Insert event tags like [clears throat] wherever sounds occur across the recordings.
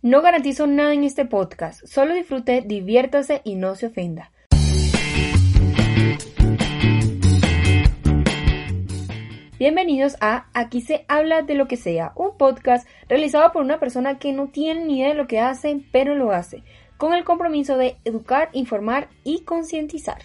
No garantizo nada en este podcast, solo disfrute, diviértase y no se ofenda. Bienvenidos a Aquí se habla de lo que sea, un podcast realizado por una persona que no tiene ni idea de lo que hace, pero lo hace, con el compromiso de educar, informar y concientizar.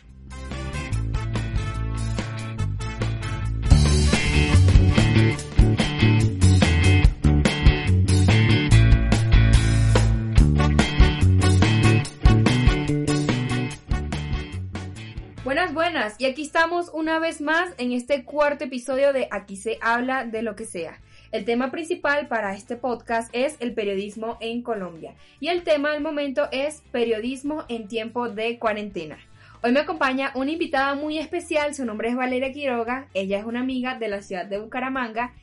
Buenas, buenas. Y aquí estamos una vez más en este cuarto episodio de Aquí se habla de lo que sea. El tema principal para este podcast es el periodismo en Colombia. Y el tema del momento es periodismo en tiempo de cuarentena. Hoy me acompaña una invitada muy especial, su nombre es Valeria Quiroga, ella es una amiga de la ciudad de Bucaramanga.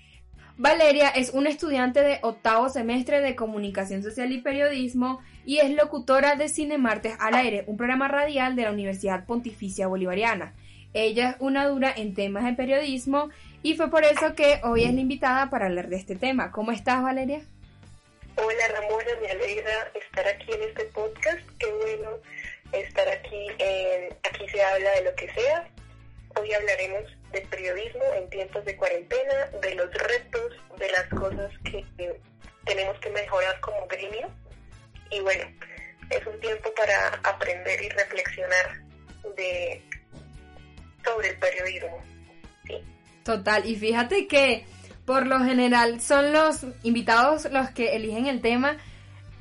Valeria es una estudiante de octavo semestre de Comunicación Social y Periodismo y es locutora de Cine Martes al Aire, un programa radial de la Universidad Pontificia Bolivariana. Ella es una dura en temas de periodismo y fue por eso que hoy es la invitada para hablar de este tema. ¿Cómo estás, Valeria? Hola, Ramona, me alegra estar aquí en este podcast. Qué bueno estar aquí. En, aquí se habla de lo que sea. Hoy hablaremos de periodismo en tiempos de cuarentena, de los retos, de las cosas que tenemos que mejorar como gremio y bueno, es un tiempo para aprender y reflexionar de sobre el periodismo. ¿sí? Total, y fíjate que por lo general son los invitados los que eligen el tema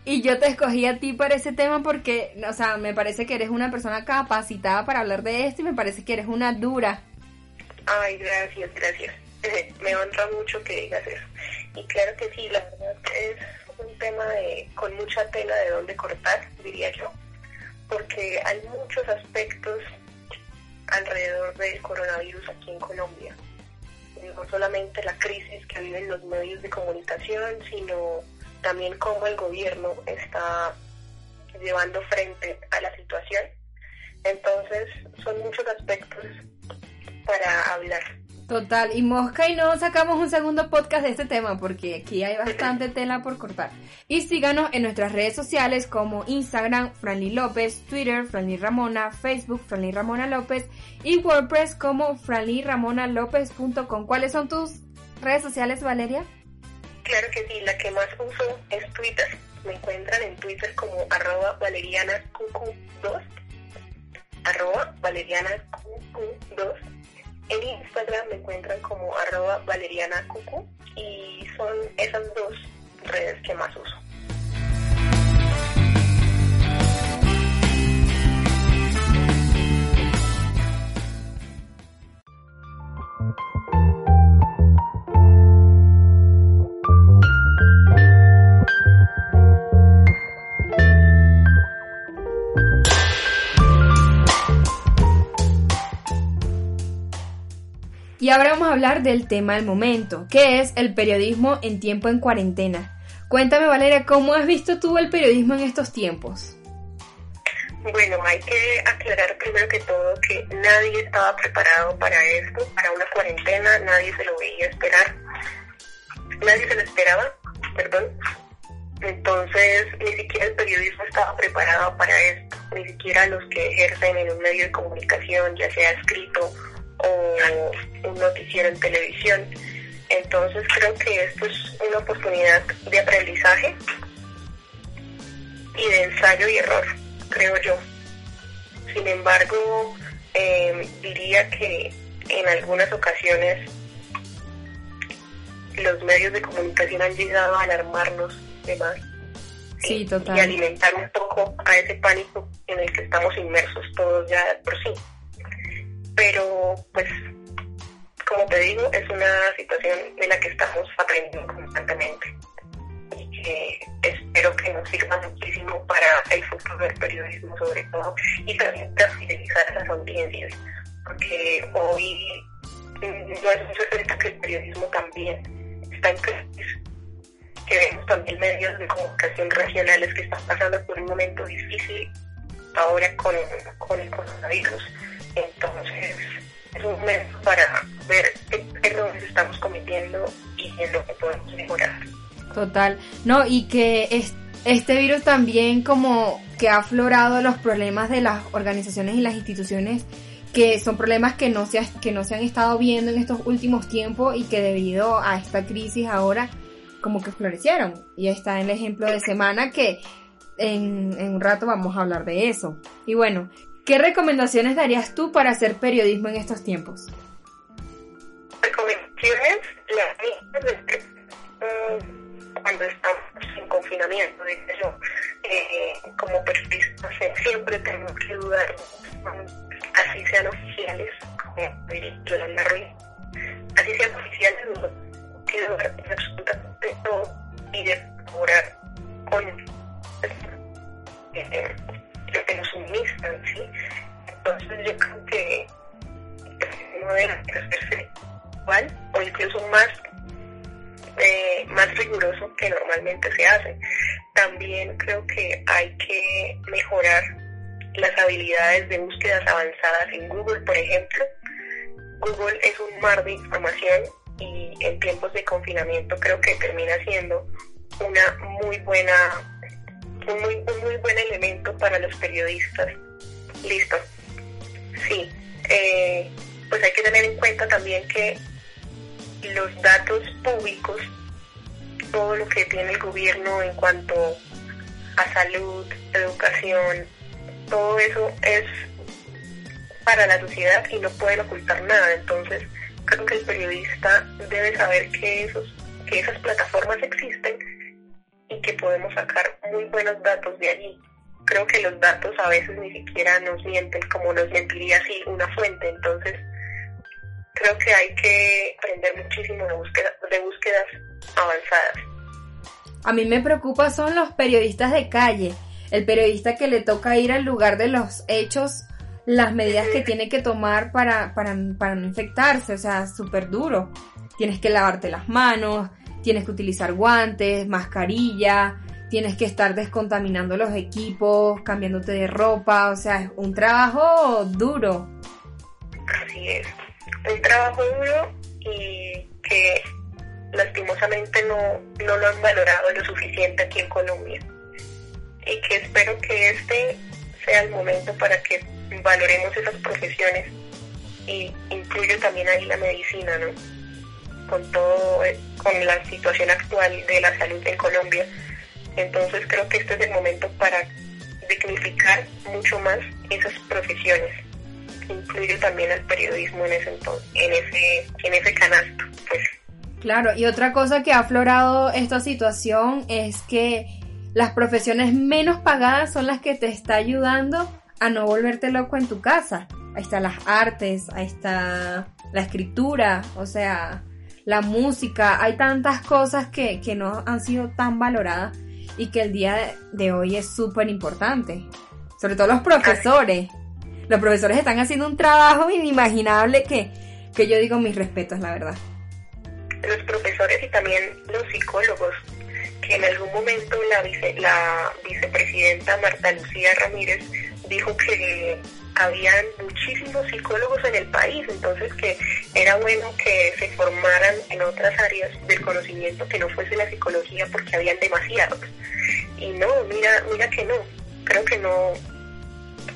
y yo te escogí a ti para ese tema porque, o sea, me parece que eres una persona capacitada para hablar de esto y me parece que eres una dura. Ay, gracias, gracias. [laughs] me honra mucho que digas eso. Y claro que sí, la verdad es un tema de, con mucha tela de dónde cortar, diría yo, porque hay muchos aspectos alrededor del coronavirus aquí en Colombia. No solamente la crisis que viven los medios de comunicación, sino también cómo el gobierno está llevando frente a la situación. Entonces, son muchos aspectos para hablar. Total, y Mosca y no sacamos un segundo podcast de este tema porque aquí hay bastante [laughs] tela por cortar. Y síganos en nuestras redes sociales como Instagram, Franly López, Twitter, Franly Ramona, Facebook, Franly Ramona López y WordPress como franlyramonalopez.com. ¿Cuáles son tus redes sociales, Valeria? Claro que sí, la que más uso es Twitter. Me encuentran en Twitter como arroba valerianacucu2 arroba valerianacucu2 en Instagram me encuentran como arroba valeriana cucu y son esas dos redes que más uso. Y ahora vamos a hablar del tema del momento, que es el periodismo en tiempo en cuarentena. Cuéntame Valeria, ¿cómo has visto tú el periodismo en estos tiempos? Bueno, hay que aclarar primero que todo que nadie estaba preparado para esto, para una cuarentena, nadie se lo veía esperar, nadie se lo esperaba, perdón. Entonces, ni siquiera el periodismo estaba preparado para esto, ni siquiera los que ejercen en un medio de comunicación, ya sea escrito o un noticiero en televisión. Entonces creo que esto es una oportunidad de aprendizaje y de ensayo y error, creo yo. Sin embargo, em, diría que en algunas ocasiones los medios de comunicación han llegado a alarmarnos de más. Sí, total. Y alimentar un poco a ese pánico en el que estamos inmersos todos ya por sí pero pues como te digo, es una situación de la que estamos aprendiendo constantemente y que espero que nos sirva muchísimo para el futuro del periodismo sobre todo y también para fidelizar a las audiencias, porque hoy no es un secreto que el periodismo también está en crisis, que vemos también medios de comunicación regionales que están pasando por un momento difícil ahora con, con el coronavirus entonces, es un para ver qué errores estamos cometiendo y en lo que podemos mejorar. Total. No, y que es, este virus también como que ha aflorado los problemas de las organizaciones y las instituciones que son problemas que no, se que no se han estado viendo en estos últimos tiempos y que debido a esta crisis ahora como que florecieron. Y está el ejemplo de semana que en un rato vamos a hablar de eso. Y bueno, ¿qué recomendaciones darías tú para hacer periodismo en estos tiempos? Recomendaciones, las cuando estamos en confinamiento, dice yo, eh, como periodistas siempre tenemos que dudar, así sean oficiales, como Yolanda Ruiz, así sean oficiales, tenemos que dudar absolutamente todo y de colaborar con eh, ¿sí? Entonces yo creo que no debe hacerse igual o incluso más eh, más riguroso que normalmente se hace. También creo que hay que mejorar las habilidades de búsquedas avanzadas en Google, por ejemplo. Google es un mar de información y en tiempos de confinamiento creo que termina siendo una muy buena un muy, un muy buen elemento para los periodistas. Listo. Sí. Eh, pues hay que tener en cuenta también que los datos públicos, todo lo que tiene el gobierno en cuanto a salud, educación, todo eso es para la sociedad y no pueden ocultar nada. Entonces, creo que el periodista debe saber que, esos, que esas plataformas existen y que podemos sacar muy buenos datos de allí. Creo que los datos a veces ni siquiera nos mienten como nos mentiría así una fuente. Entonces, creo que hay que aprender muchísimo de, búsqueda, de búsquedas avanzadas. A mí me preocupa son los periodistas de calle, el periodista que le toca ir al lugar de los hechos, las medidas que tiene que tomar para, para, para no infectarse, o sea, súper duro. Tienes que lavarte las manos, tienes que utilizar guantes, mascarilla, tienes que estar descontaminando los equipos, cambiándote de ropa, o sea, es un trabajo duro. Así es un trabajo duro y que lastimosamente no, no lo han valorado lo suficiente aquí en Colombia. Y que espero que este sea el momento para que valoremos esas profesiones y incluyo también ahí la medicina, ¿no? Con todo, con la situación actual de la salud en Colombia. Entonces creo que este es el momento para dignificar mucho más esas profesiones incluye también el periodismo en ese en ese, en ese canasto, pues. Claro, y otra cosa que ha aflorado esta situación es que las profesiones menos pagadas son las que te está ayudando a no volverte loco en tu casa. Ahí están las artes, ahí está la escritura, o sea, la música, hay tantas cosas que, que no han sido tan valoradas y que el día de hoy es súper importante. Sobre todo los profesores los profesores están haciendo un trabajo inimaginable que, que yo digo mis respetos, la verdad. Los profesores y también los psicólogos, que en algún momento la, la vicepresidenta Marta Lucía Ramírez dijo que habían muchísimos psicólogos en el país, entonces que era bueno que se formaran en otras áreas del conocimiento que no fuese la psicología porque habían demasiados. Y no, mira, mira que no, creo que no,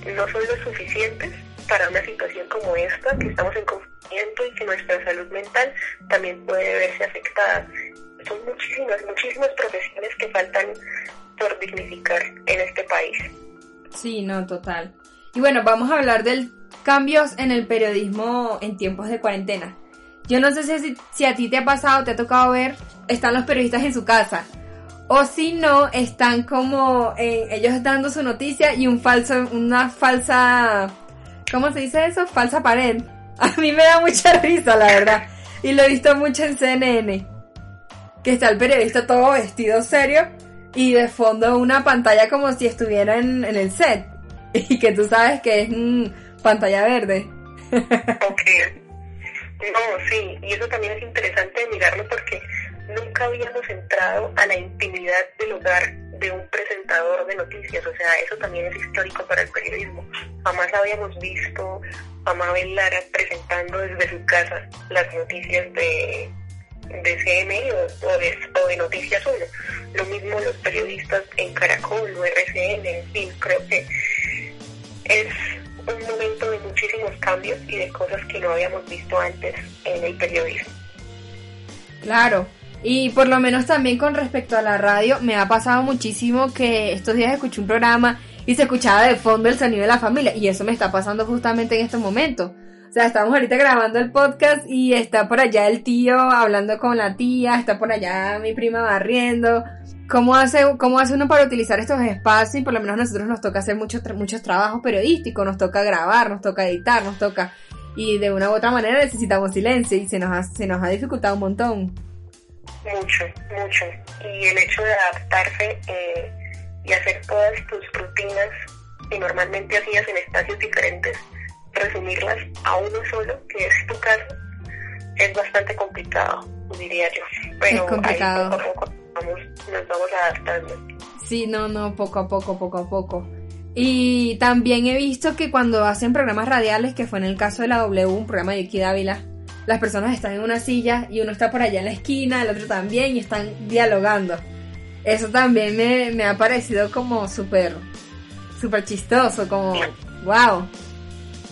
no son lo suficientes para una situación como esta, que estamos en confinamiento y que nuestra salud mental también puede verse afectada. Son muchísimas, muchísimas profesiones que faltan por dignificar en este país. Sí, no, total. Y bueno, vamos a hablar del cambios en el periodismo en tiempos de cuarentena. Yo no sé si, si a ti te ha pasado, te ha tocado ver, están los periodistas en su casa o si no, están como eh, ellos dando su noticia y un falso, una falsa, ¿cómo se dice eso? Falsa pared. A mí me da mucha [laughs] risa, la verdad. Y lo he visto mucho en CNN. Que está el periodista todo vestido serio y de fondo una pantalla como si estuviera en, el set. [laughs] Y que tú sabes que es pantalla verde. ok. No, sí, y eso también es interesante mirarlo porque nunca habíamos entrado a la intimidad del hogar de un presentador de noticias, o sea, eso también es histórico para el periodismo. Jamás habíamos visto a Mabel Lara presentando desde su casa las noticias de, de CMI o, de, o de Noticias 1. Lo mismo los periodistas en Caracol o RCN, en fin, creo que es un momento de muchísimos cambios y de cosas que no habíamos visto antes en el periodismo. Claro, y por lo menos también con respecto a la radio, me ha pasado muchísimo que estos días escuché un programa y se escuchaba de fondo el sonido de la familia y eso me está pasando justamente en este momento. O sea, estamos ahorita grabando el podcast y está por allá el tío hablando con la tía, está por allá mi prima barriendo. ¿Cómo hace, cómo hace uno para utilizar estos espacios? Y por lo menos a nosotros nos toca hacer muchos, muchos trabajos periodísticos, nos toca grabar, nos toca editar, nos toca... Y de una u otra manera necesitamos silencio y se nos ha, se nos ha dificultado un montón. Mucho, mucho. Y el hecho de adaptarse eh, y hacer todas tus rutinas que normalmente hacías en espacios diferentes, resumirlas a uno solo, que es tu casa, es bastante complicado, diría yo. Pero es complicado. Ahí poco a poco vamos, nos vamos adaptando. Sí, no, no, poco a poco, poco a poco. Y también he visto que cuando hacen programas radiales, que fue en el caso de la W, un programa de Yuki Dávila, las personas están en una silla y uno está por allá en la esquina, el otro también, y están dialogando. Eso también me, me ha parecido como súper, súper chistoso, como, wow.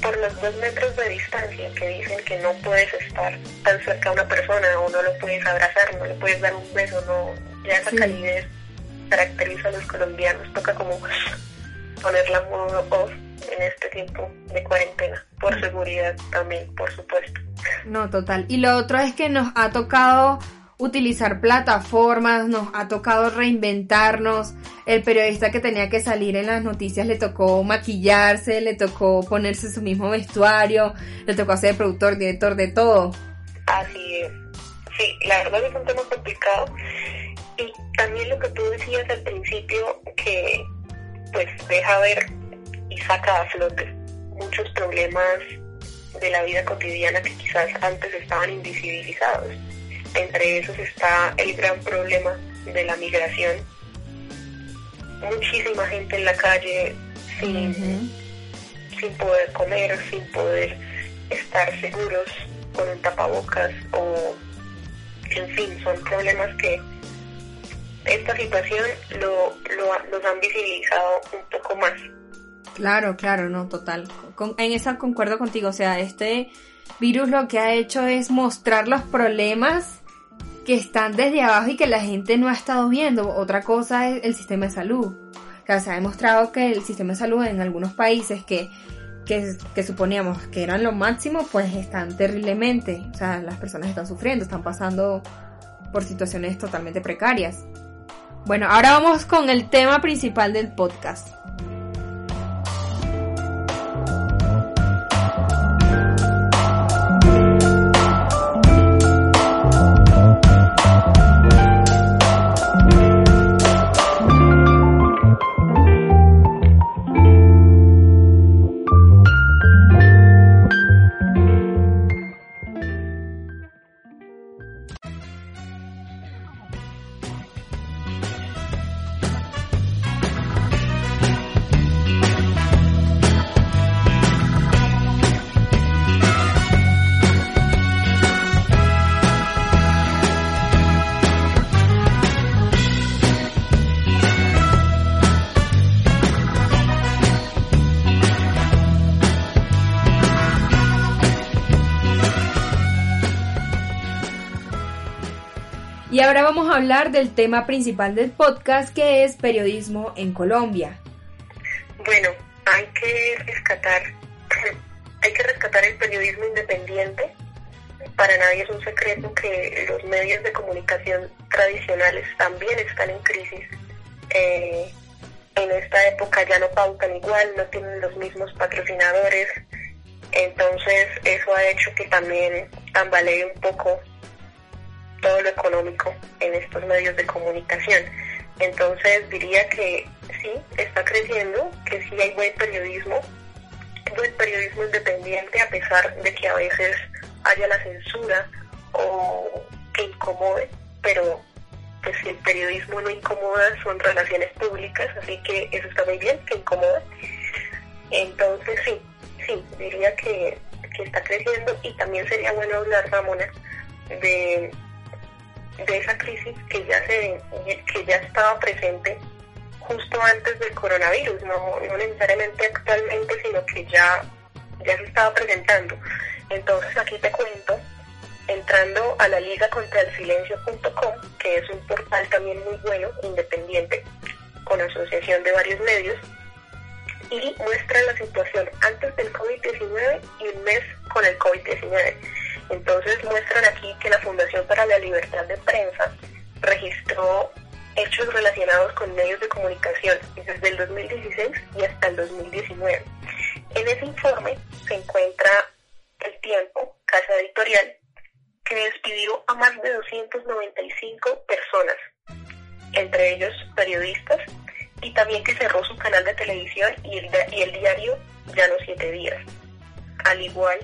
Por los dos metros de distancia que dicen que no puedes estar tan cerca a una persona o no lo puedes abrazar, no le puedes dar un beso, no, ya esa Sí. calidez caracteriza a los colombianos, toca como poner la modo off en este tiempo de cuarentena, por seguridad también, por supuesto. No, total. Y lo otro es que nos ha tocado utilizar plataformas, nos ha tocado reinventarnos. El periodista que tenía que salir en las noticias le tocó maquillarse, le tocó ponerse su mismo vestuario, le tocó hacer productor, director de todo. Así es. Sí, la verdad es un tema complicado. Y también lo que tú decías al principio, que pues deja ver y saca a flote muchos problemas de la vida cotidiana que quizás antes estaban invisibilizados. Entre esos está el gran problema de la migración. Muchísima gente en la calle sin, sin poder comer, sin poder estar seguros con un tapabocas o en fin, son problemas que esta situación lo, lo, los han visibilizado un poco más. Claro, claro, no, total. En esa concuerdo contigo. O sea, este virus lo que ha hecho es mostrar los problemas que están desde abajo y que la gente no ha estado viendo. Otra cosa es el sistema de salud. O sea, se ha demostrado que el sistema de salud en algunos países que, que, que suponíamos que eran lo máximo, pues están terriblemente. O sea, las personas están sufriendo, están pasando por situaciones totalmente precarias. Bueno, ahora vamos con el tema principal del podcast. A hablar del tema principal del podcast, que es periodismo en Colombia. Bueno, hay que rescatar, [clears throat] hay que rescatar el periodismo independiente. Para nadie es un secreto que los medios de comunicación tradicionales también están en crisis. Eh, en esta época ya no pautan igual, no tienen los mismos patrocinadores. Entonces eso ha hecho que también tambalee un poco todo lo económico en estos medios de comunicación. Entonces diría que sí, está creciendo, que sí hay buen periodismo, buen periodismo independiente a pesar de que a veces haya la censura o que incomode, pero pues si el periodismo no incomoda son relaciones públicas, así que eso está muy bien, que incomoda. Entonces sí, sí, diría que, que está creciendo y también sería bueno hablar, Ramona, de de esa crisis que ya se que ya estaba presente justo antes del coronavirus, no, no necesariamente actualmente, sino que ya, ya se estaba presentando. Entonces aquí te cuento, entrando a la liga contra el silencio.com, que es un portal también muy bueno, independiente, con asociación de varios medios, y muestra la situación antes del COVID-19 y un mes con el COVID-19. Entonces muestran aquí que la Fundación para la Libertad de Prensa registró hechos relacionados con medios de comunicación desde el 2016 y hasta el 2019. En ese informe se encuentra El Tiempo, casa editorial, que despidió a más de 295 personas, entre ellos periodistas, y también que cerró su canal de televisión y el, diario Ya no siete días. Al igual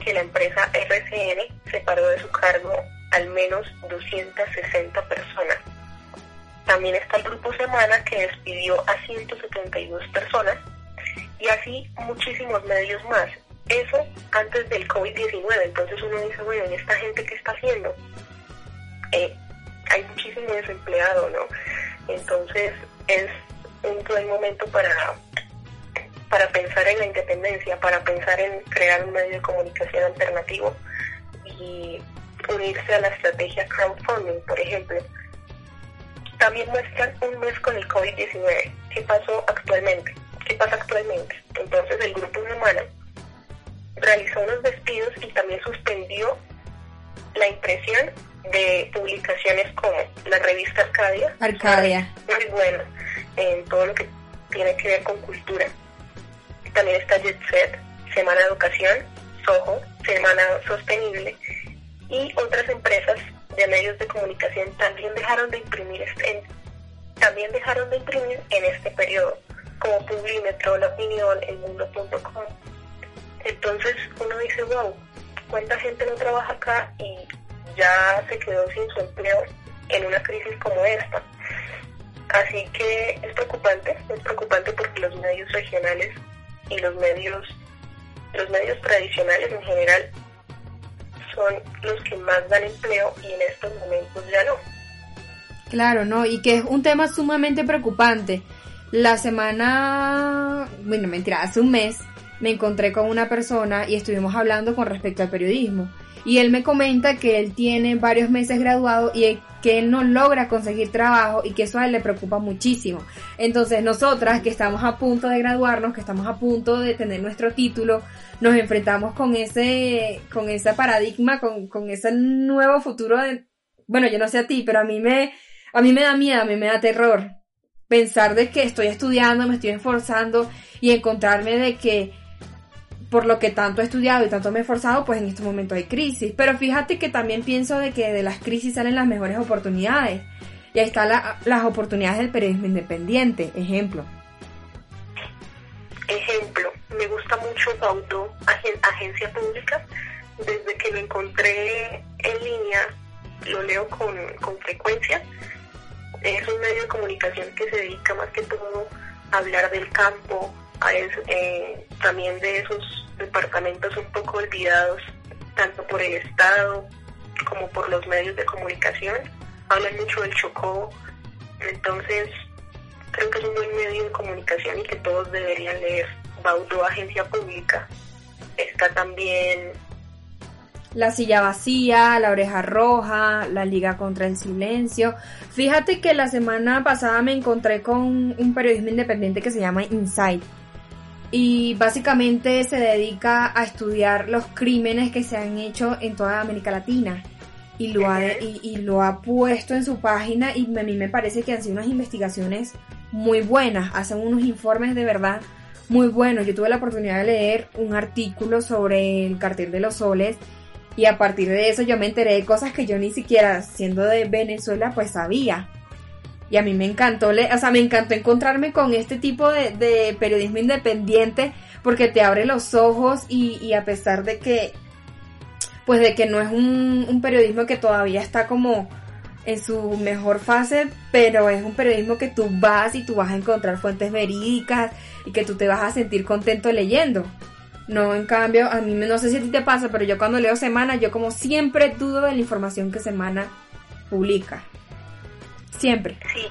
que la empresa RCN separó de su cargo al menos 260 personas. También está el Grupo Semana que despidió a 172 personas y así muchísimos medios más. Eso antes del COVID-19. Entonces uno dice, bueno, ¿y esta gente qué está haciendo? Eh, hay muchísimo desempleado, ¿no? Entonces es un buen momento para, para pensar en la independencia, para pensar en crear un medio de comunicación alternativo y unirse a la estrategia crowdfunding, por ejemplo también muestran un mes con el COVID-19. ¿Qué pasó actualmente? ¿Qué pasa actualmente? Entonces el grupo Humana realizó unos despidos y también suspendió la impresión de publicaciones como la revista Arcadia. Arcadia. Muy buena en todo lo que tiene que ver con cultura. También está Jet Set, Semana Educación, Soho, Semana Sostenible y otras empresas de medios de comunicación también dejaron de imprimir en, también dejaron de imprimir en este periodo, como Publimetro, La Opinión, El Mundo.com. Entonces uno dice, wow, ¿cuánta gente no trabaja acá y ya se quedó sin su empleo en una crisis como esta? Así que es preocupante, es preocupante porque los medios regionales y los medios, los medios tradicionales en general son los que más dan empleo y en estos momentos ya no. Claro, ¿no? Y que es un tema sumamente preocupante. La semana, bueno, mentira, hace un mes me encontré con una persona y estuvimos hablando con respecto al periodismo. Y él me comenta que él tiene varios meses graduado y que él no logra conseguir trabajo y que eso a él le preocupa muchísimo. Entonces nosotras que estamos a punto de graduarnos, que estamos a punto de tener nuestro título, nos enfrentamos con ese, con ese paradigma, con, con ese nuevo futuro de, bueno, yo no sé a ti, pero a mí me, a mí me da miedo, a mí me da terror pensar de que estoy estudiando, me estoy esforzando y encontrarme de que por lo que tanto he estudiado y tanto me he esforzado, pues en este momento hay crisis. Pero fíjate que también pienso de que de las crisis salen las mejores oportunidades. Y ahí están las oportunidades del periodismo independiente, ejemplo. Ejemplo, me gusta mucho Baudo, agencia pública. Desde que lo encontré en línea, lo leo con, con frecuencia. Es un medio de comunicación que se dedica más que todo a hablar del campo, a eh, también de esos departamentos un poco olvidados, tanto por el Estado como por los medios de comunicación. Hablan mucho del Chocó, entonces creo que es un buen medio de comunicación y que todos deberían leer. Baudo, Agencia Pública. Está también la silla vacía, la oreja roja, la liga contra el silencio. Fíjate que la semana pasada me encontré con un periodismo independiente que se llama Insight y básicamente se dedica a estudiar los crímenes que se han hecho en toda América Latina y lo ha, y, lo ha puesto en su página y a mí me parece que han sido unas investigaciones muy buenas, hacen unos informes de verdad muy buenos. Yo tuve la oportunidad de leer un artículo sobre el cartel de los soles y a partir de eso yo me enteré de cosas que yo ni siquiera siendo de Venezuela pues sabía. Y a mí me encantó, o sea, me encantó encontrarme con este tipo de, periodismo independiente porque te abre los ojos y, a pesar de que, pues de que no es un, un periodismo que todavía está como en su mejor fase, pero es un periodismo que tú vas y tú vas a encontrar fuentes verídicas y que tú te vas a sentir contento leyendo. No, en cambio, a mí no sé si a ti te pasa, pero yo cuando leo Semana, yo como siempre dudo de la información que Semana publica. Siempre. Sí,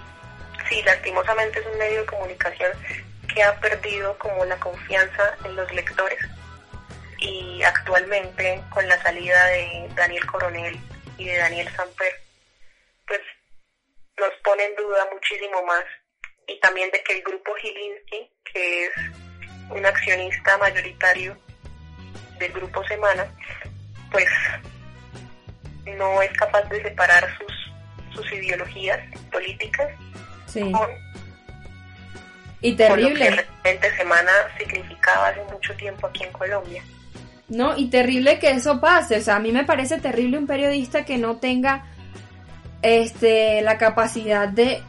sí, lastimosamente es un medio de comunicación que ha perdido como la confianza en los lectores y actualmente con la salida de Daniel Coronel y de Daniel Samper, pues nos pone en duda muchísimo más y también de que el grupo Gilinski, que es un accionista mayoritario del grupo Semana, pues no es capaz de separar sus, sus ideologías políticas Sí. con, Y con lo que terrible. realmente Semana significaba hace mucho tiempo aquí en Colombia. No, y terrible que eso pase. O sea, a mí me parece terrible un periodista que no tenga este la capacidad de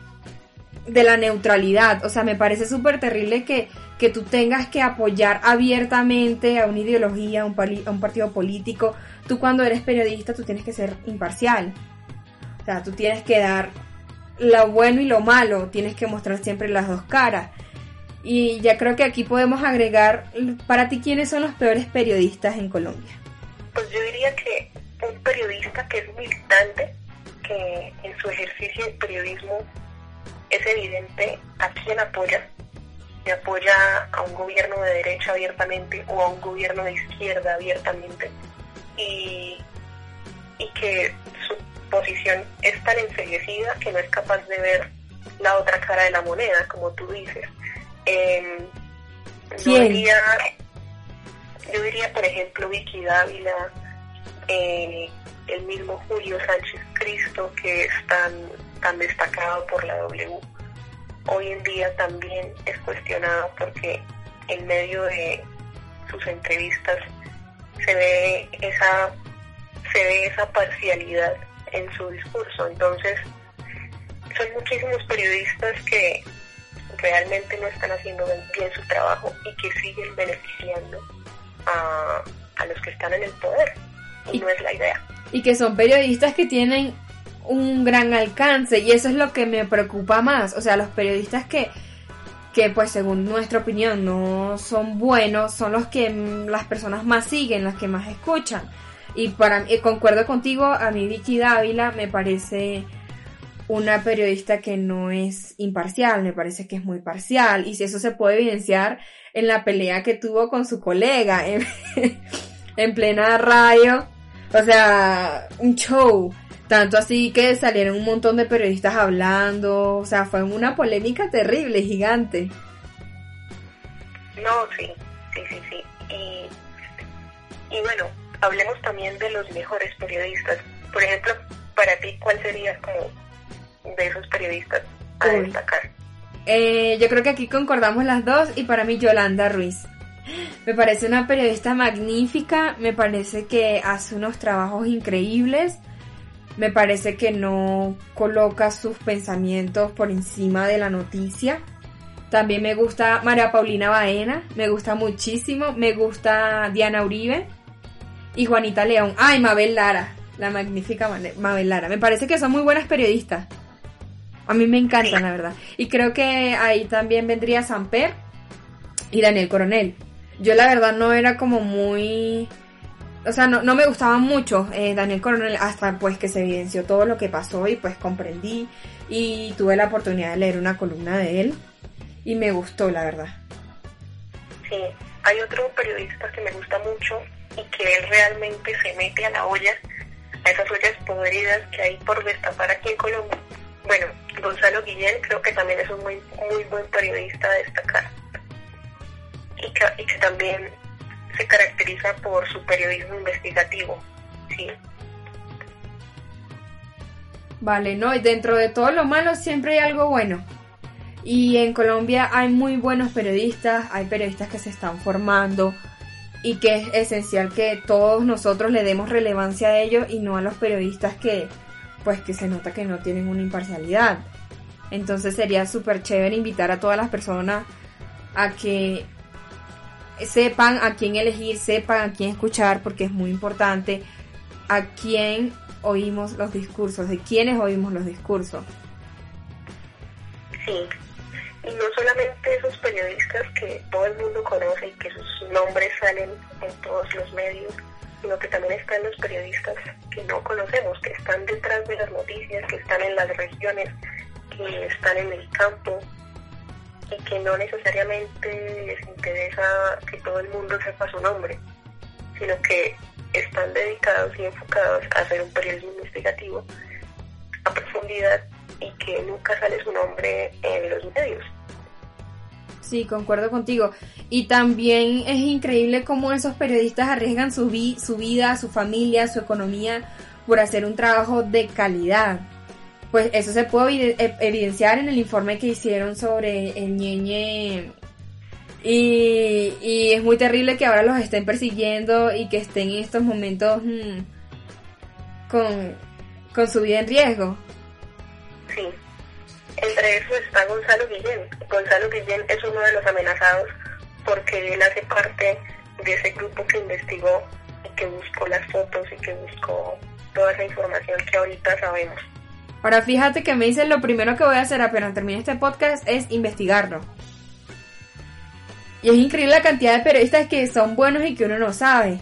de la neutralidad. O sea, me parece súper terrible que, que tú tengas que apoyar abiertamente a una ideología, a un, a un partido político. Tú cuando eres periodista, tú tienes que ser imparcial. Tú tienes que dar lo bueno y lo malo. Tienes que mostrar siempre las dos caras. Y ya creo que aquí podemos agregar, para ti, ¿quiénes son los peores periodistas en Colombia? Pues yo diría que un periodista que es militante, que en su ejercicio de periodismo es evidente a quién apoya, si apoya a un gobierno de derecha abiertamente o a un gobierno de izquierda abiertamente, y, y que posición es tan enseguecida que no es capaz de ver la otra cara de la moneda, como tú dices. Em, yo diría, yo diría, por ejemplo, Vicky Dávila, eh, el mismo Julio Sánchez Cristo, que es tan, tan destacado por la W, hoy en día también es cuestionado porque en medio de sus entrevistas se ve esa, se ve esa parcialidad en su discurso. Entonces, son muchísimos periodistas que realmente no están haciendo bien su trabajo y que siguen beneficiando a, a los que están en el poder. Y, Y- no es la idea. Y que son periodistas que tienen un gran alcance y eso es lo que me preocupa más. O sea, los periodistas que, que pues según nuestra opinión no son buenos, son los que las personas más siguen, las que más escuchan. Y para y concuerdo contigo, a mí Vicky Dávila me parece una periodista que no es imparcial, me parece que es muy parcial y si eso se puede evidenciar en la pelea que tuvo con su colega en, [laughs] en plena radio, o sea, un show, tanto así que salieron un montón de periodistas hablando, o sea, fue una polémica terrible, gigante. No, sí, sí, sí, sí. Y, y bueno, hablemos también de los mejores periodistas. Por ejemplo, para ti, ¿cuál sería como de esos periodistas a Uy. destacar? Eh, yo creo que aquí concordamos las dos y para mí Yolanda Ruiz. Me parece una periodista magnífica, me parece que hace unos trabajos increíbles, me parece que no coloca sus pensamientos por encima de la noticia. También me gusta María Paulina Baena, me gusta muchísimo, me gusta Diana Uribe y Juanita León. Ay, Mabel Lara, la magnífica Mabel Lara. Me parece que son muy buenas periodistas. A mí me encantan, la verdad. Y creo que ahí también vendría Samper y Daniel Coronel. Yo la verdad no era como muy... O sea, no, no me gustaba mucho eh, Daniel Coronel hasta pues que se evidenció todo lo que pasó y pues comprendí y tuve la oportunidad de leer una columna de él y me gustó, la verdad. Sí, hay otro periodista que me gusta mucho y que él realmente se mete a la olla, a esas ollas podridas que hay por destapar aquí en Colombia. Bueno, Gonzalo Guillén creo que también es un muy, muy buen periodista a destacar. Y que, y que también se caracteriza por su periodismo investigativo. Sí, Vale, ¿no? Y dentro de todo lo malo siempre hay algo bueno. Y en Colombia hay muy buenos periodistas, hay periodistas que se están formando y que es esencial que todos nosotros le demos relevancia a ellos y no a los periodistas que pues que se nota que no tienen una imparcialidad. Entonces sería súper chévere invitar a todas las personas a que sepan a quién elegir, sepan a quién escuchar porque es muy importante a quién oímos los discursos, de quiénes oímos los discursos. sí. Y no solamente esos periodistas que todo el mundo conoce y que sus nombres salen en todos los medios, sino que también están los periodistas que no conocemos, que están detrás de las noticias, que están en las regiones, que están en el campo y que no necesariamente les interesa que todo el mundo sepa su nombre, sino que están dedicados y enfocados a hacer un periodismo investigativo a profundidad y que nunca sale su nombre en los medios. Sí, concuerdo contigo. Y también es increíble cómo esos periodistas arriesgan su, su vida, su familia, su economía por hacer un trabajo de calidad. Pues eso se puede e, evidenciar en el informe que hicieron sobre el ñeñe. Y, y es muy terrible que ahora los estén persiguiendo y que estén en estos momentos mm, con, con su vida en riesgo. Sí. Entre esos está Gonzalo Guillén. Gonzalo Guillén es uno de los amenazados porque él hace parte de ese grupo que investigó y que buscó las fotos y que buscó toda esa información que ahorita sabemos. Ahora fíjate que me dicen lo primero que voy a hacer apenas termine este podcast es investigarlo. Y es increíble la cantidad de periodistas que son buenos y que uno no sabe.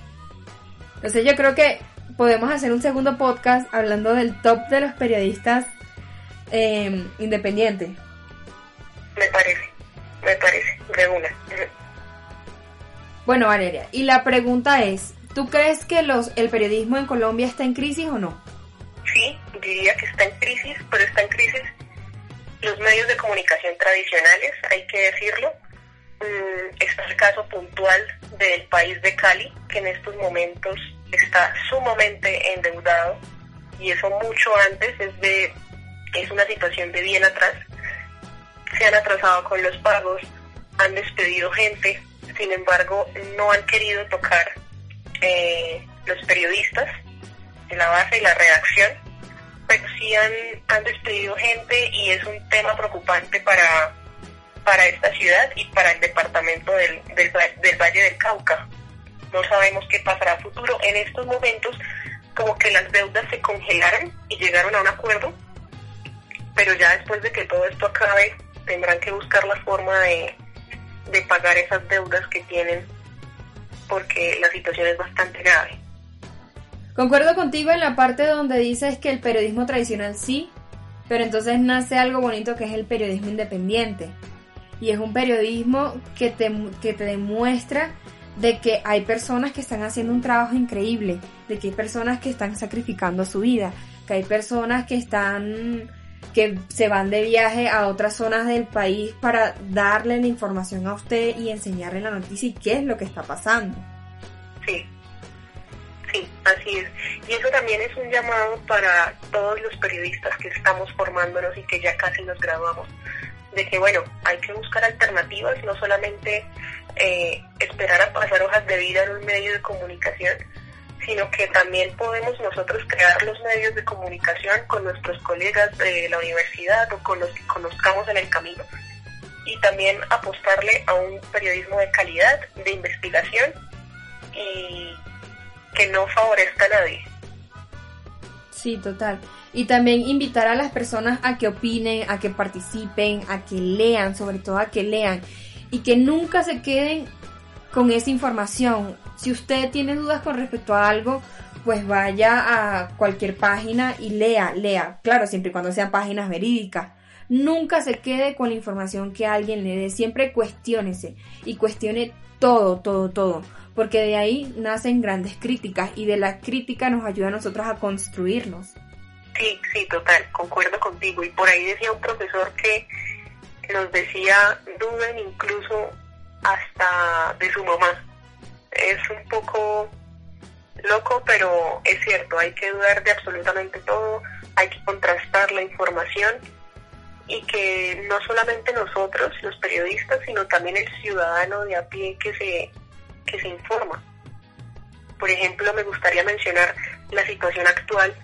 Entonces yo creo que podemos hacer un segundo podcast hablando del top de los periodistas eh, independiente. Me parece, me parece, de una. Bueno, Valeria, y la pregunta es, ¿tú crees que los, el periodismo en Colombia está en crisis o no? Sí, diría que está en crisis, pero está en crisis los medios de comunicación tradicionales, hay que decirlo. Mm, está el caso puntual del país de Cali, que en estos momentos está sumamente endeudado, y eso mucho antes es de es una situación de bien atrás. Se han atrasado con los pagos, han despedido gente, sin embargo no han querido tocar eh, los periodistas de la base y la redacción, pero sí han, despedido gente y es un tema preocupante para, para esta ciudad y para el departamento del, del, del Valle del Cauca. No sabemos qué pasará a futuro. En estos momentos como que las deudas se congelaron y llegaron a un acuerdo pero ya después de que todo esto acabe, tendrán que buscar la forma de, pagar esas deudas que tienen, porque la situación es bastante grave. Concuerdo contigo en la parte donde dices que el periodismo tradicional sí, pero entonces nace algo bonito que es el periodismo independiente. Y es un periodismo que te, que te demuestra de que hay personas que están haciendo un trabajo increíble, de que hay personas que están sacrificando su vida, que hay personas que están que se van de viaje a otras zonas del país para darle la información a usted y enseñarle la noticia y qué es lo que está pasando. Sí, sí, así es. Y eso también es un llamado para todos los periodistas que estamos formándonos y que ya casi nos graduamos, de que bueno, hay que buscar alternativas, no solamente eh, esperar a pasar hojas de vida en un medio de comunicación, sino que también podemos nosotros crear los medios de comunicación con nuestros colegas de la universidad o con los que conozcamos en el camino y también apostarle a un periodismo de calidad, de investigación y que no favorezca a nadie. Sí, total. Y también invitar a las personas a que opinen, a que participen, a que lean, sobre todo a que lean y que nunca se queden con esa información. Si usted tiene dudas con respecto a algo, pues vaya a cualquier página y lea, lea. Claro, siempre y cuando sean páginas verídicas. Nunca se quede con la información que alguien le dé. Siempre cuestiónese y cuestione todo, todo, todo. Porque de ahí nacen grandes críticas y de la crítica nos ayuda a nosotros a construirnos. Sí, sí, total, concuerdo contigo. Y por ahí decía un profesor que nos decía, duden incluso hasta de su mamá. Es un poco loco, pero es cierto, hay que dudar de absolutamente todo, hay que contrastar la información y que no solamente nosotros, los periodistas, sino también el ciudadano de a pie que se, que se informa. Por ejemplo, me gustaría mencionar la situación actual.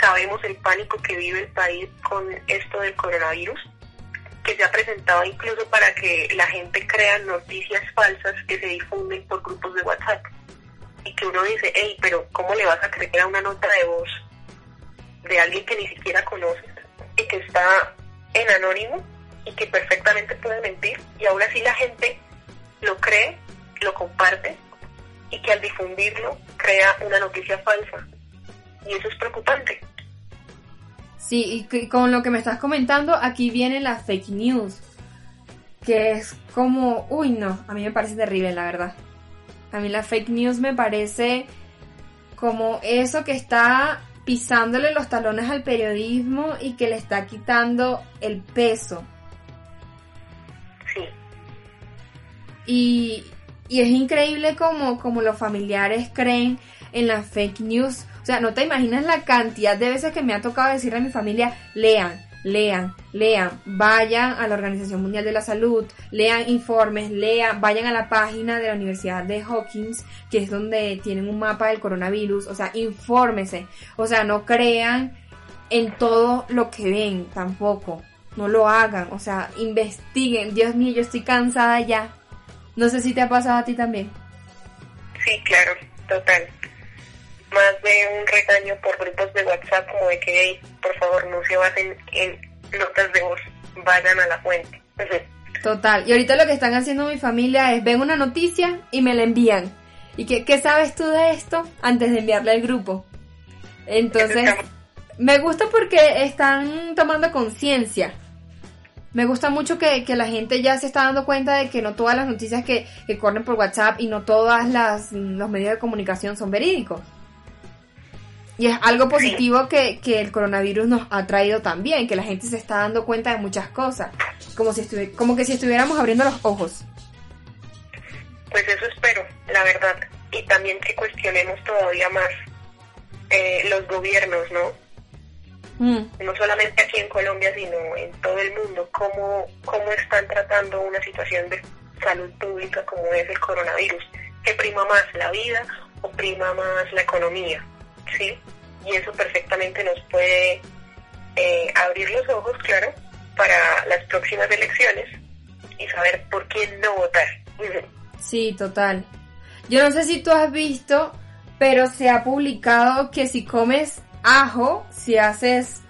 Sabemos el pánico que vive el país con esto del coronavirus que se ha presentado incluso para que la gente crea noticias falsas que se difunden por grupos de WhatsApp. Y que uno dice, hey, pero ¿cómo le vas a creer a una nota de voz de alguien que ni siquiera conoces y que está en anónimo y que perfectamente puede mentir? Y aún así la gente lo cree, lo comparte y que al difundirlo crea una noticia falsa. Y eso es preocupante. Sí, y con lo que me estás comentando, aquí viene la fake news, que es como, uy no, a mí me parece terrible, la verdad. A mí la fake news me parece como eso que está pisándole los talones al periodismo y que le está quitando el peso. Sí. Y, y es increíble como, como los familiares creen en la fake news. O sea, no te imaginas la cantidad de veces que me ha tocado decirle a mi familia, lean, lean, lean, vayan a la Organización Mundial de la Salud, lean informes, lean, vayan a la página de la Universidad de Hawkins, que es donde tienen un mapa del coronavirus, o sea, infórmese, o sea, no crean en todo lo que ven tampoco, no lo hagan, o sea, investiguen, Dios mío, yo estoy cansada ya. No sé si te ha pasado a ti también. Sí, claro, total. Más de un regaño por grupos de WhatsApp como de que, por favor, no se basen en notas de voz, vayan a la fuente. [laughs] Total. Y ahorita lo que están haciendo mi familia es ven una noticia y me la envían. ¿Y qué, qué sabes tú de esto? Antes de enviarle al grupo. Entonces, me gusta porque están tomando conciencia me gusta mucho que, la gente ya se está dando cuenta de que no todas las noticias que, corren por WhatsApp y no todas las los medios de comunicación son verídicos. Y es algo positivo que, el coronavirus nos ha traído también, que la gente se está dando cuenta de muchas cosas, como, si como que si estuviéramos abriendo los ojos. Pues eso espero, la verdad. Y también que cuestionemos todavía más eh, los gobiernos, ¿no? Mm. no solamente aquí en Colombia, sino en todo el mundo, cómo, cómo están tratando una situación de salud pública como es el coronavirus, que prima más la vida o prima más la economía, ¿sí? Y eso perfectamente nos puede eh, abrir los ojos, claro, para las próximas elecciones y saber por qué no votar. [laughs] Sí, total. Yo no sé si tú has visto, pero se ha publicado que si comes ajo, si haces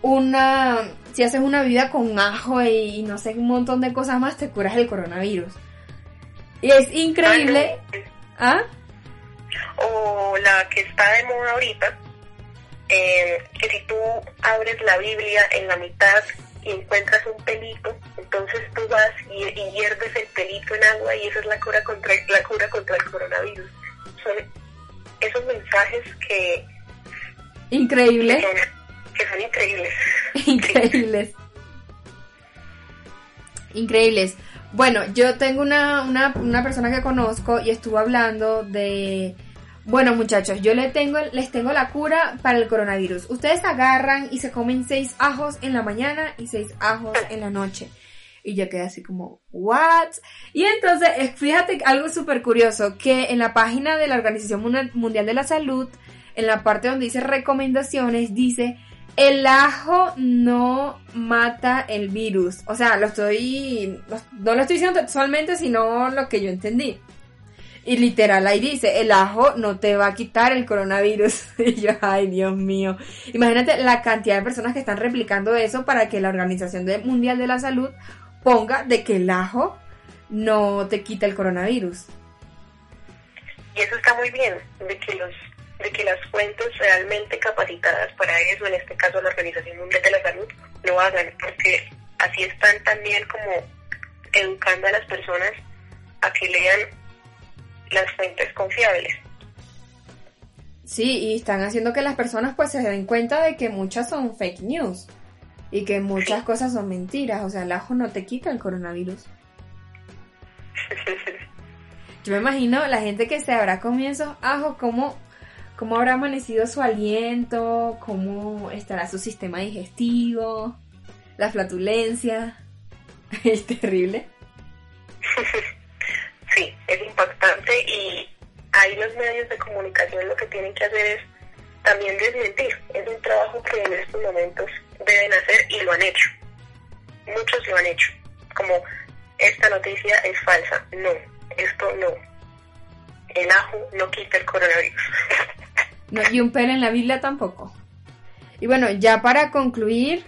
una, si haces una vida con ajo y, no sé, un montón de cosas más, te curas el coronavirus. Y es increíble. ¿Ah? O la que está de moda ahorita, eh, que si tú abres la Biblia en la mitad y encuentras un pelito, entonces tú vas y, hierves el pelito en agua y esa es la cura contra la cura contra el coronavirus. Son esos mensajes que Increíble. Que son, increíbles. [laughs] increíbles. Increíbles. Bueno, yo tengo una, una, una persona que conozco y estuvo hablando de... Bueno muchachos, yo les tengo, les tengo la cura para el coronavirus. Ustedes agarran y se comen seis ajos en la mañana y seis ajos en la noche. Y yo quedé así como, ¿what? Y entonces, fíjate algo súper curioso, que en la página de la Organización Mundial de la Salud en la parte donde dice recomendaciones, dice, el ajo no mata el virus. O sea, lo estoy, no lo estoy diciendo textualmente, sino lo que yo entendí. Y literal ahí dice, el ajo no te va a quitar el coronavirus. [laughs] Y yo, ay Dios mío. Imagínate la cantidad de personas que están replicando eso para que la Organización Mundial de la Salud ponga de que el ajo no te quita el coronavirus. Y eso está muy bien, de que los de que las fuentes realmente capacitadas para eso, en este caso la Organización Mundial de la Salud, lo hagan, porque así están también como educando a las personas a que lean las fuentes confiables. Sí, y están haciendo que las personas pues se den cuenta de que muchas son fake news y que muchas cosas son mentiras, o sea, el ajo no te quita el coronavirus. [laughs] Yo me imagino la gente que se habrá comido esos ajos, como cómo habrá amanecido su aliento, cómo estará su sistema digestivo, la flatulencia. [laughs] Es terrible. [laughs] Sí, es impactante y ahí los medios de comunicación lo que tienen que hacer es también desmentir. Es un trabajo que en estos momentos deben hacer y lo han hecho. Muchos lo han hecho. Como esta noticia es falsa. No, esto no. El ajo no quita el coronavirus. [laughs] Y un pelo en la Biblia tampoco. Y bueno, ya para concluir,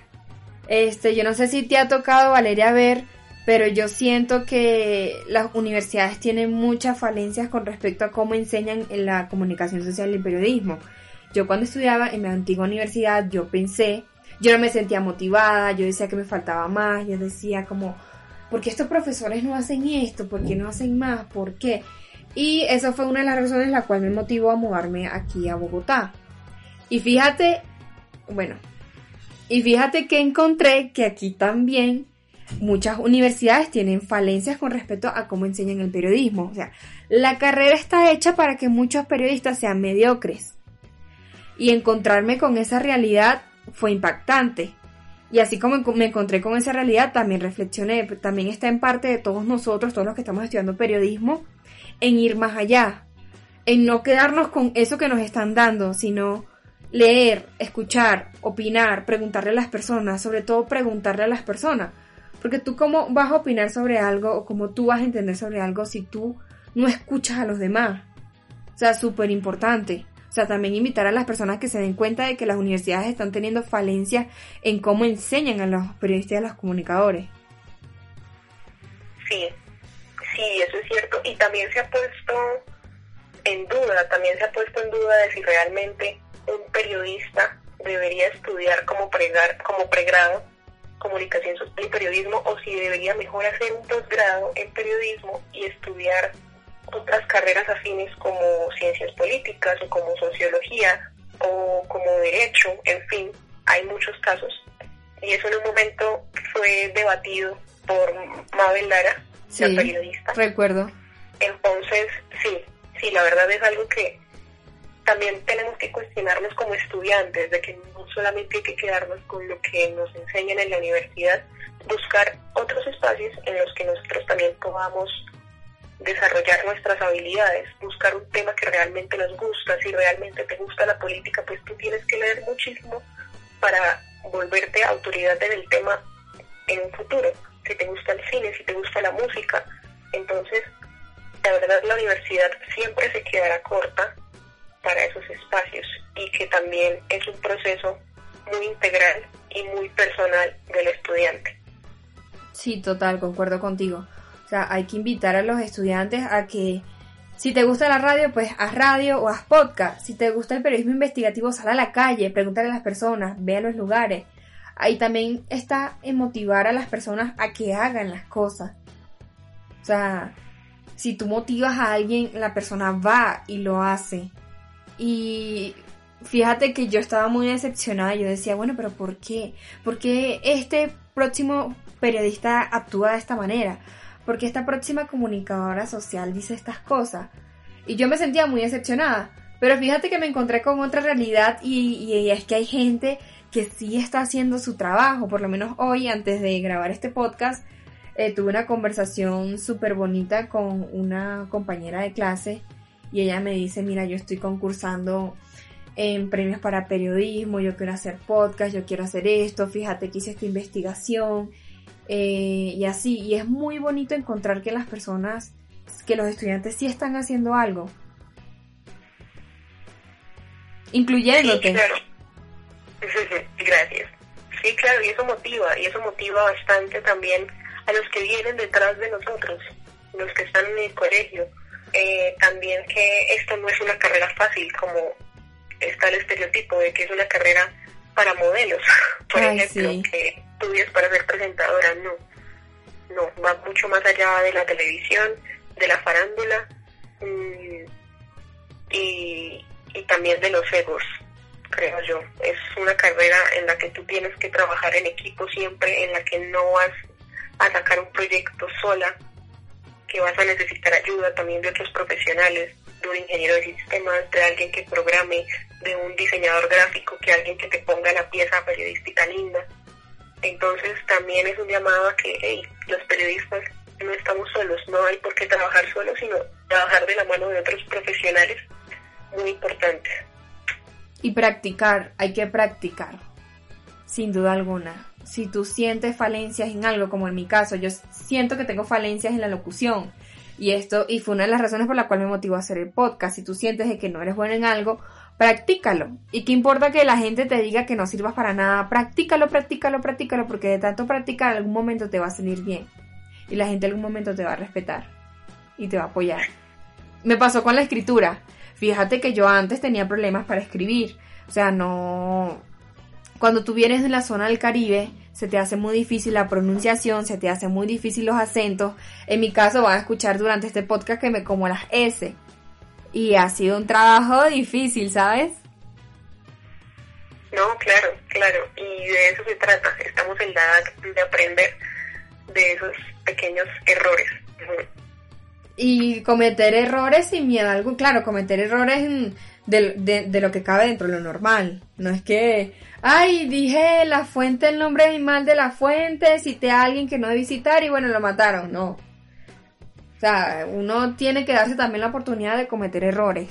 este, yo no sé si te ha tocado, Valeria, ver, pero yo siento que las universidades tienen muchas falencias con respecto a cómo enseñan en la comunicación social y el periodismo. Yo cuando estudiaba en mi antigua universidad, yo pensé, yo no me sentía motivada, yo decía que me faltaba más, yo decía como, ¿por qué estos profesores no hacen esto? ¿Por qué no hacen más? ¿Por qué? Y eso fue una de las razones la cual me motivó a mudarme aquí a Bogotá. Y fíjate, bueno, y fíjate que encontré que aquí también muchas universidades tienen falencias con respecto a cómo enseñan el periodismo. O sea, la carrera está hecha para que muchos periodistas sean mediocres. Y encontrarme con esa realidad fue impactante. Y así como me encontré con esa realidad, también reflexioné, también está en parte de todos nosotros, todos los que estamos estudiando periodismo, en ir más allá, en no quedarnos con eso que nos están dando, sino leer, escuchar, opinar, preguntarle a las personas, sobre todo preguntarle a las personas. Porque tú cómo vas a opinar sobre algo o cómo tú vas a entender sobre algo si tú no escuchas a los demás. O sea, súper importante. O sea, también invitar a las personas que se den cuenta de que las universidades están teniendo falencias en cómo enseñan a los periodistas y a los comunicadores. Sí, sí, eso es cierto. Y también se ha puesto en duda, también se ha puesto en duda de si realmente un periodista debería estudiar como, pregar, como pregrado comunicación social y periodismo o si debería mejor hacer un posgrado en periodismo y estudiar otras carreras afines como ciencias políticas o como sociología o como derecho, en fin, hay muchos casos. Y eso en un momento fue debatido por Mabel Lara, la periodista. Recuerdo. Entonces, sí, sí, la verdad es algo que también tenemos que cuestionarnos como estudiantes, de que no solamente hay que quedarnos con lo que nos enseñan en la universidad, buscar otros espacios en los que nosotros también podamos desarrollar nuestras habilidades, buscar un tema que realmente nos gusta. Si realmente te gusta la política, pues tú tienes que leer muchísimo para volverte autoridad en el tema en un futuro. Si te gusta el cine, si te gusta la música, entonces la verdad la universidad siempre se quedará corta para esos espacios y que también es un proceso muy integral y muy personal del estudiante. Sí, total, concuerdo contigo. O sea, hay que invitar a los estudiantes a que si te gusta la radio, pues haz radio o haz podcast. Si te gusta el periodismo investigativo, sal a la calle, pregúntale a las personas, ve a los lugares. Ahí también está en motivar a las personas a que hagan las cosas. O sea, si tú motivas a alguien, la persona va y lo hace. Y fíjate que yo estaba muy decepcionada. Yo decía, bueno, pero ¿por qué? ¿Por qué este próximo periodista actúa de esta manera? porque esta próxima comunicadora social dice estas cosas. Y yo me sentía muy decepcionada. Pero fíjate que me encontré con otra realidad y, es que hay gente que sí está haciendo su trabajo. Por lo menos hoy, antes de grabar este podcast, eh, tuve una conversación súper bonita con una compañera de clase y ella me dice, mira, yo estoy concursando en premios para periodismo, yo quiero hacer podcast, yo quiero hacer esto, fíjate que hice esta investigación eh, y así, y es muy bonito encontrar que las personas, que los estudiantes sí están haciendo algo. Incluyéndote. Sí, claro. Gracias. Sí, claro, y eso motiva, y eso motiva bastante también a los que vienen detrás de nosotros, los que están en el colegio. Eh, también que esto no es una carrera fácil, como está el estereotipo de que es una carrera para modelos, [laughs] por ejemplo, que estudias para ser presentadora, no. No, va mucho más allá de la televisión, de la farándula mm, y, y también de los egos, creo yo. Es una carrera en la que tú tienes que trabajar en equipo siempre, en la que no vas a sacar un proyecto sola, que vas a necesitar ayuda también de otros profesionales, de un ingeniero de sistemas, de alguien que programe, de un diseñador gráfico, que alguien que te ponga la pieza periodística linda. Entonces también es un llamado a que los periodistas no estamos solos, no hay por qué trabajar solos, sino trabajar de la mano de otros profesionales muy importantes. Y practicar, hay que practicar, sin duda alguna. Si tú sientes falencias en algo, como en mi caso, yo siento que tengo falencias en la locución. Y esto, y fue una de las razones por la cual me motivó a hacer el podcast. Si tú sientes de que no eres bueno en algo, practícalo. ¿Y qué importa que la gente te diga que no sirvas para nada? Practícalo, practícalo, practícalo, porque de tanto practicar algún momento te va a salir bien. y la gente en algún momento te va a respetar y te va a apoyar. Me pasó con la escritura. Fíjate que yo antes tenía problemas para escribir. O sea, no... Cuando tú vienes de la zona del Caribe, se te hace muy difícil la pronunciación, se te hace muy difícil los acentos. En mi caso van a escuchar durante este podcast que me como las S. Y ha sido un trabajo difícil, ¿sabes? No, claro, claro. Y de eso se trata. Estamos en la edad de aprender de esos pequeños errores. Y cometer errores sin miedo a algo. Claro, cometer errores de, de, lo que cabe dentro de lo normal. No es que, ay, dije la fuente, el nombre mal de la fuente, cité a alguien que no visitar y bueno, lo mataron. No. O sea, uno tiene que darse también la oportunidad de cometer errores.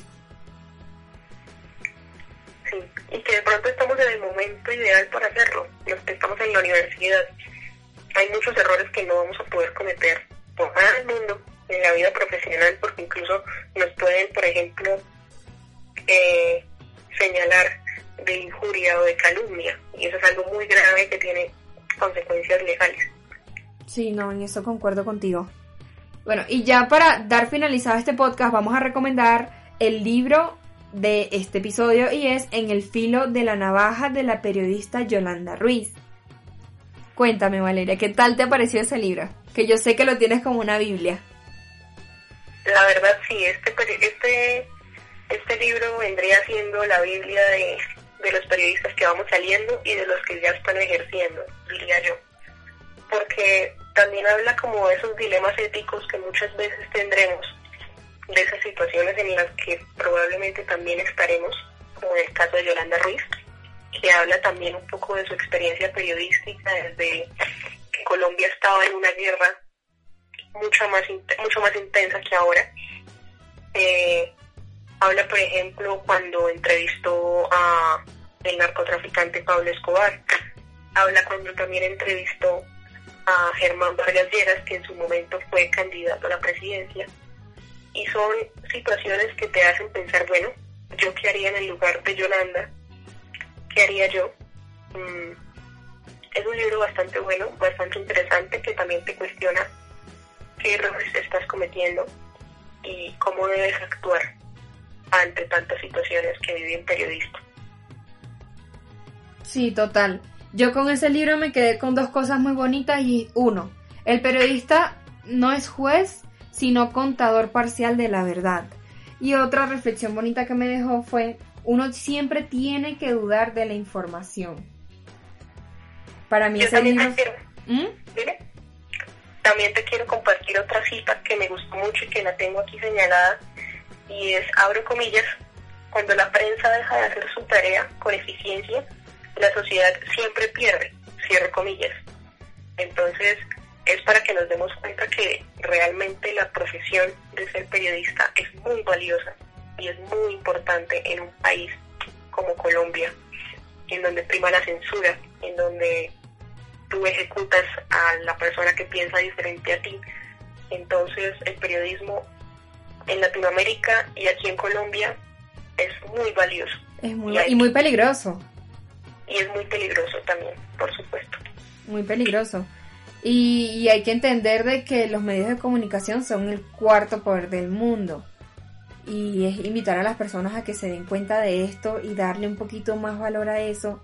Sí, y que de pronto estamos en el momento ideal para hacerlo, los estamos en la universidad. Hay muchos errores que no vamos a poder cometer por nada del mundo en la vida profesional, porque incluso nos pueden, por ejemplo, eh, señalar de injuria o de calumnia, y eso es algo muy grave que tiene consecuencias legales. Sí, no, en eso concuerdo contigo. Bueno, y ya para dar finalizado este podcast, vamos a recomendar el libro de este episodio y es En el filo de la navaja de la periodista Yolanda Ruiz. Cuéntame, Valeria, ¿qué tal te pareció ese libro? Que yo sé que lo tienes como una Biblia. La verdad, sí, este, este, este libro vendría siendo la Biblia de, de los periodistas que vamos saliendo y de los que ya están ejerciendo, diría yo. Porque también habla como de esos dilemas éticos que muchas veces tendremos, de esas situaciones en las que probablemente también estaremos, como en el caso de Yolanda Ruiz, que habla también un poco de su experiencia periodística desde que Colombia estaba en una guerra mucho más, mucho más intensa que ahora. Eh, habla, por ejemplo, cuando entrevistó a el narcotraficante Pablo Escobar. Habla cuando también entrevistó a Germán Vargas Lleras, que en su momento fue candidato a la presidencia. Y son situaciones que te hacen pensar, bueno, ¿yo qué haría en el lugar de Yolanda? ¿Qué haría yo? Mm, es un libro bastante bueno, bastante interesante, que también te cuestiona qué errores estás cometiendo y cómo debes actuar ante tantas situaciones que vive un periodista. Sí, total. Yo con ese libro me quedé con dos cosas muy bonitas y uno, el periodista no es juez, sino contador parcial de la verdad. Y otra reflexión bonita que me dejó fue, uno siempre tiene que dudar de la información. Para mí ese libro... ¿Mm? También te quiero compartir otra cita que me gustó mucho y que la tengo aquí señalada, y es, abro comillas, cuando la prensa deja de hacer su tarea con eficiencia, la sociedad siempre pierde, cierro comillas. Entonces, es para que nos demos cuenta que realmente la profesión de ser periodista es muy valiosa y es muy importante en un país como Colombia, en donde prima la censura, en donde tú ejecutas a la persona que piensa diferente a ti. Entonces, el periodismo en Latinoamérica y aquí en Colombia es muy valioso. Es muy, y muy peligroso y es muy peligroso también, por supuesto. Muy peligroso. Y, hay que entender de que los medios de comunicación son el cuarto poder del mundo. Y es invitar a las personas a que se den cuenta de esto y darle un poquito más valor a eso.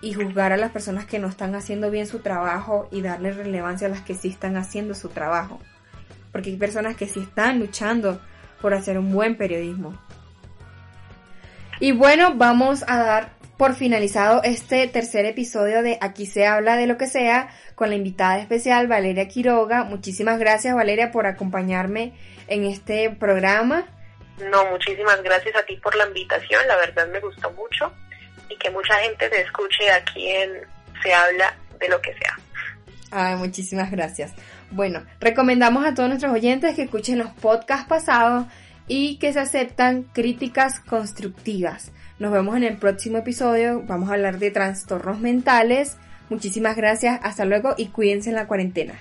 Y juzgar a las personas que no están haciendo bien su trabajo y darle relevancia a las que sí están haciendo su trabajo. Porque hay personas que sí están luchando por hacer un buen periodismo. Y bueno, vamos a dar por finalizado este tercer episodio de Aquí se habla de lo que sea con la invitada especial Valeria Quiroga. Muchísimas gracias Valeria por acompañarme en este programa. No, muchísimas gracias a ti por la invitación, la verdad me gustó mucho y que mucha gente te escuche aquí en Se habla de lo que sea. Ay, muchísimas gracias. Bueno, recomendamos a todos nuestros oyentes que escuchen los podcasts pasados y que se aceptan críticas constructivas. Nos vemos en el próximo episodio. Vamos a hablar de trastornos mentales. Muchísimas gracias. Hasta luego y cuídense en la cuarentena.